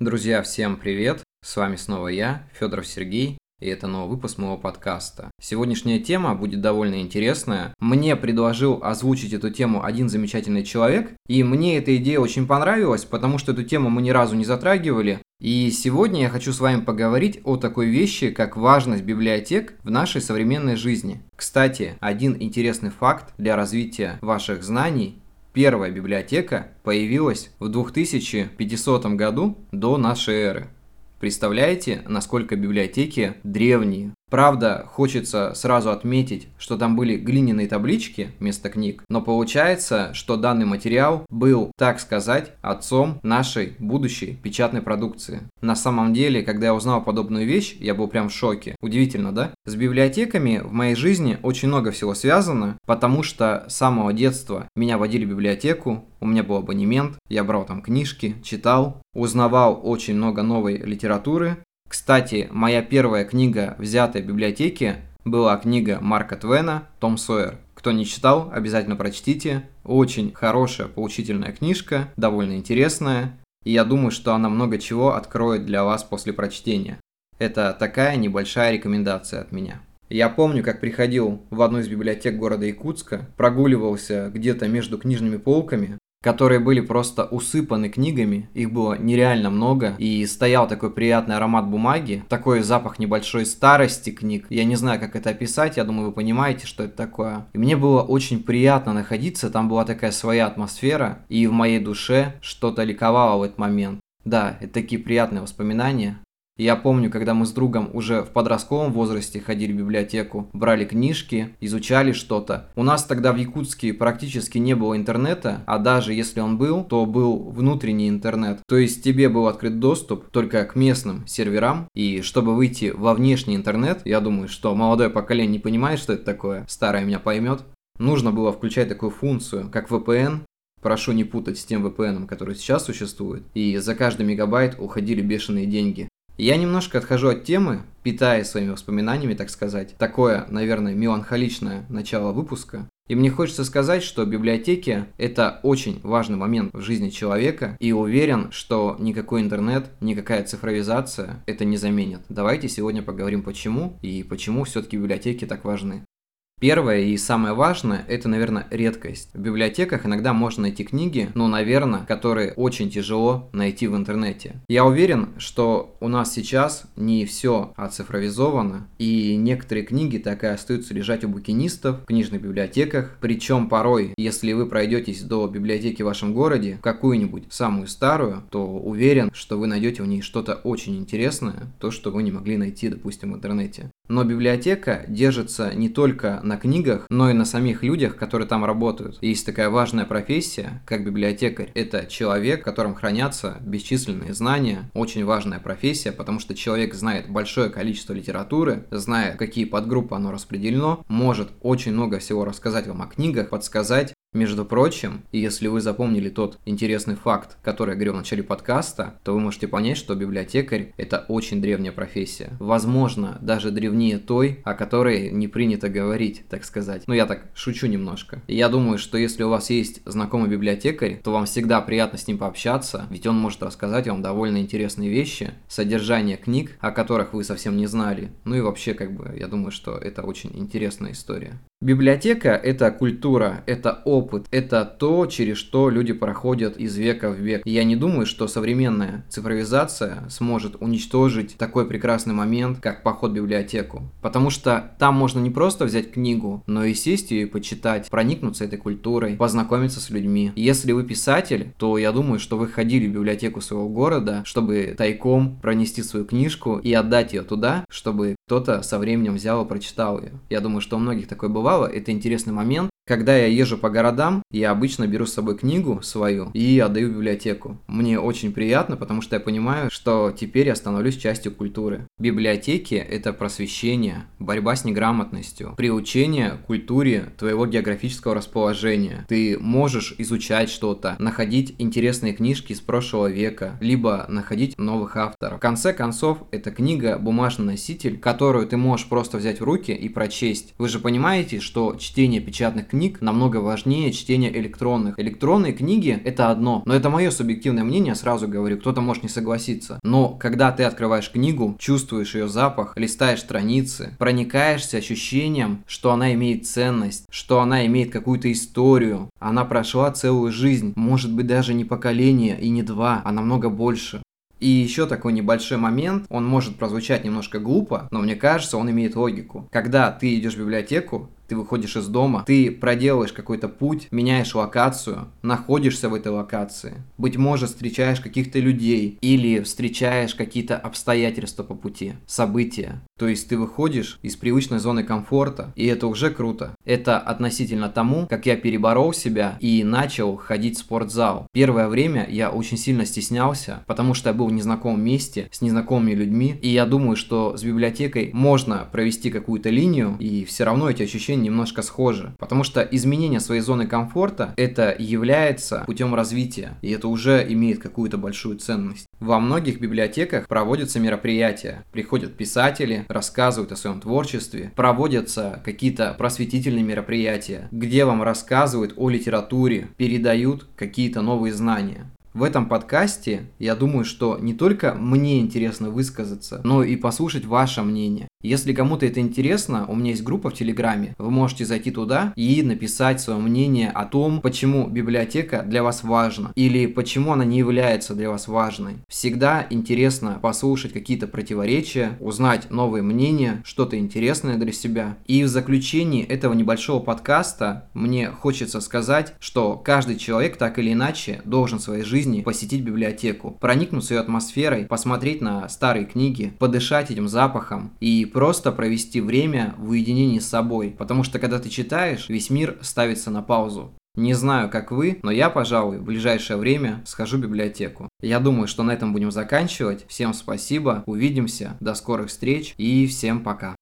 Друзья, всем привет! С вами снова я, Федоров Сергей, и это новый выпуск моего подкаста. Сегодняшняя тема будет довольно интересная. Мне предложил озвучить эту тему один замечательный человек, и мне эта идея очень понравилась, потому что эту тему мы ни разу не затрагивали. И сегодня я хочу с вами поговорить о такой вещи, как важность библиотек в нашей современной жизни. Кстати, один интересный факт для развития ваших знаний Первая библиотека появилась в 2500 году до нашей эры. Представляете, насколько библиотеки древние? Правда, хочется сразу отметить, что там были глиняные таблички вместо книг, но получается, что данный материал был, так сказать, отцом нашей будущей печатной продукции. На самом деле, когда я узнал подобную вещь, я был прям в шоке. Удивительно, да? С библиотеками в моей жизни очень много всего связано, потому что с самого детства меня водили в библиотеку, у меня был абонемент, я брал там книжки, читал, узнавал очень много новой литературы, кстати, моя первая книга, взятая в библиотеке, была книга Марка Твена «Том Сойер». Кто не читал, обязательно прочтите. Очень хорошая, поучительная книжка, довольно интересная. И я думаю, что она много чего откроет для вас после прочтения. Это такая небольшая рекомендация от меня. Я помню, как приходил в одну из библиотек города Якутска, прогуливался где-то между книжными полками, которые были просто усыпаны книгами, их было нереально много, и стоял такой приятный аромат бумаги, такой запах небольшой старости книг. Я не знаю, как это описать, я думаю, вы понимаете, что это такое. И мне было очень приятно находиться, там была такая своя атмосфера, и в моей душе что-то ликовало в этот момент. Да, это такие приятные воспоминания. Я помню, когда мы с другом уже в подростковом возрасте ходили в библиотеку, брали книжки, изучали что-то. У нас тогда в Якутске практически не было интернета, а даже если он был, то был внутренний интернет. То есть тебе был открыт доступ только к местным серверам, и чтобы выйти во внешний интернет, я думаю, что молодое поколение не понимает, что это такое, старое меня поймет, нужно было включать такую функцию, как VPN, Прошу не путать с тем VPN, который сейчас существует. И за каждый мегабайт уходили бешеные деньги. Я немножко отхожу от темы, питая своими воспоминаниями, так сказать. Такое, наверное, меланхоличное начало выпуска. И мне хочется сказать, что библиотеки – это очень важный момент в жизни человека, и уверен, что никакой интернет, никакая цифровизация это не заменит. Давайте сегодня поговорим почему и почему все-таки библиотеки так важны. Первое и самое важное – это, наверное, редкость. В библиотеках иногда можно найти книги, но, наверное, которые очень тяжело найти в интернете. Я уверен, что у нас сейчас не все оцифровизовано, и некоторые книги так и остаются лежать у букинистов в книжных библиотеках. Причем порой, если вы пройдетесь до библиотеки в вашем городе, какую-нибудь самую старую, то уверен, что вы найдете в ней что-то очень интересное, то, что вы не могли найти, допустим, в интернете. Но библиотека держится не только на книгах, но и на самих людях, которые там работают. Есть такая важная профессия, как библиотекарь. Это человек, в котором хранятся бесчисленные знания. Очень важная профессия, потому что человек знает большое количество литературы, знает, какие подгруппы оно распределено, может очень много всего рассказать вам о книгах, подсказать, между прочим, если вы запомнили тот интересный факт, который я говорил в начале подкаста, то вы можете понять, что библиотекарь – это очень древняя профессия. Возможно, даже древнее той, о которой не принято говорить, так сказать. Ну, я так шучу немножко. И я думаю, что если у вас есть знакомый библиотекарь, то вам всегда приятно с ним пообщаться, ведь он может рассказать вам довольно интересные вещи, содержание книг, о которых вы совсем не знали. Ну и вообще, как бы, я думаю, что это очень интересная история. Библиотека – это культура, это опыт, это то, через что люди проходят из века в век. я не думаю, что современная цифровизация сможет уничтожить такой прекрасный момент, как поход в библиотеку. Потому что там можно не просто взять книгу, но и сесть ее и почитать, проникнуться этой культурой, познакомиться с людьми. Если вы писатель, то я думаю, что вы ходили в библиотеку своего города, чтобы тайком пронести свою книжку и отдать ее туда, чтобы кто-то со временем взял и прочитал ее. Я думаю, что у многих такое бывало. Это интересный момент, когда я езжу по городам, я обычно беру с собой книгу свою и отдаю в библиотеку. Мне очень приятно, потому что я понимаю, что теперь я становлюсь частью культуры. Библиотеки – это просвещение, борьба с неграмотностью, приучение к культуре твоего географического расположения. Ты можешь изучать что-то, находить интересные книжки из прошлого века, либо находить новых авторов. В конце концов, это книга бумажный носитель, которую ты можешь просто взять в руки и прочесть. Вы же понимаете, что чтение печатных книг книг намного важнее чтения электронных. Электронные книги это одно, но это мое субъективное мнение, сразу говорю, кто-то может не согласиться. Но когда ты открываешь книгу, чувствуешь ее запах, листаешь страницы, проникаешься ощущением, что она имеет ценность, что она имеет какую-то историю, она прошла целую жизнь, может быть даже не поколение и не два, а намного больше. И еще такой небольшой момент, он может прозвучать немножко глупо, но мне кажется, он имеет логику. Когда ты идешь в библиотеку, ты выходишь из дома, ты проделаешь какой-то путь, меняешь локацию, находишься в этой локации, быть может, встречаешь каких-то людей или встречаешь какие-то обстоятельства по пути, события. То есть ты выходишь из привычной зоны комфорта, и это уже круто. Это относительно тому, как я переборол себя и начал ходить в спортзал. Первое время я очень сильно стеснялся, потому что я был в незнакомом месте, с незнакомыми людьми, и я думаю, что с библиотекой можно провести какую-то линию, и все равно эти ощущения немножко схожи. Потому что изменение своей зоны комфорта это является путем развития, и это уже имеет какую-то большую ценность. Во многих библиотеках проводятся мероприятия. Приходят писатели, рассказывают о своем творчестве, проводятся какие-то просветительные мероприятия, где вам рассказывают о литературе, передают какие-то новые знания. В этом подкасте я думаю, что не только мне интересно высказаться, но и послушать ваше мнение. Если кому-то это интересно, у меня есть группа в Телеграме, вы можете зайти туда и написать свое мнение о том, почему библиотека для вас важна или почему она не является для вас важной. Всегда интересно послушать какие-то противоречия, узнать новые мнения, что-то интересное для себя. И в заключении этого небольшого подкаста мне хочется сказать, что каждый человек так или иначе должен своей жизни посетить библиотеку, проникнуться ее атмосферой, посмотреть на старые книги, подышать этим запахом и просто провести время в уединении с собой, потому что когда ты читаешь, весь мир ставится на паузу. Не знаю, как вы, но я, пожалуй, в ближайшее время схожу в библиотеку. Я думаю, что на этом будем заканчивать. Всем спасибо, увидимся, до скорых встреч и всем пока.